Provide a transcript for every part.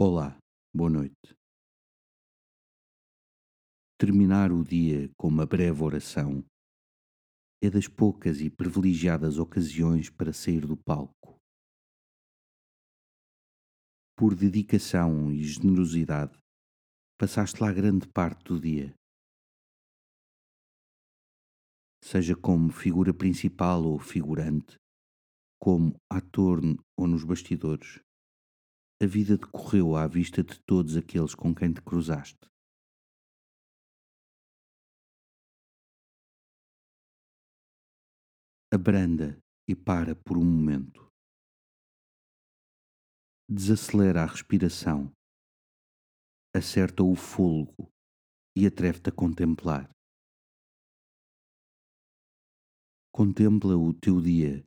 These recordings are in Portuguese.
Olá, boa noite. Terminar o dia com uma breve oração é das poucas e privilegiadas ocasiões para sair do palco. Por dedicação e generosidade, passaste lá grande parte do dia. Seja como figura principal ou figurante, como ator ou nos bastidores a vida decorreu à vista de todos aqueles com quem te cruzaste. Abranda e para por um momento. Desacelera a respiração, acerta o fôlego e atreve-te a contemplar. Contempla o teu dia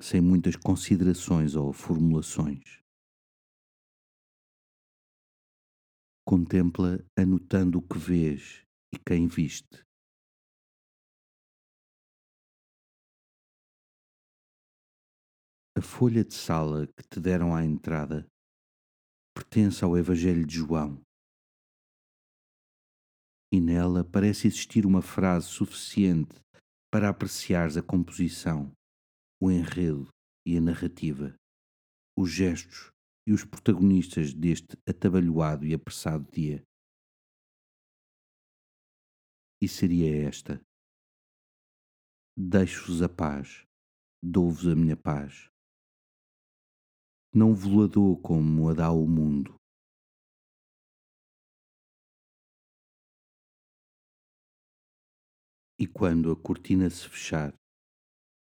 sem muitas considerações ou formulações. Contempla anotando o que vês e quem viste. A folha de sala que te deram à entrada pertence ao Evangelho de João. E nela parece existir uma frase suficiente para apreciares a composição, o enredo e a narrativa, os gestos e os protagonistas deste atabalhoado e apressado dia. E seria esta: Deixo-vos a paz, dou-vos a minha paz. Não vos dou como a dá o mundo. E quando a cortina se fechar,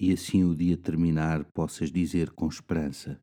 e assim o dia terminar, possas dizer com esperança: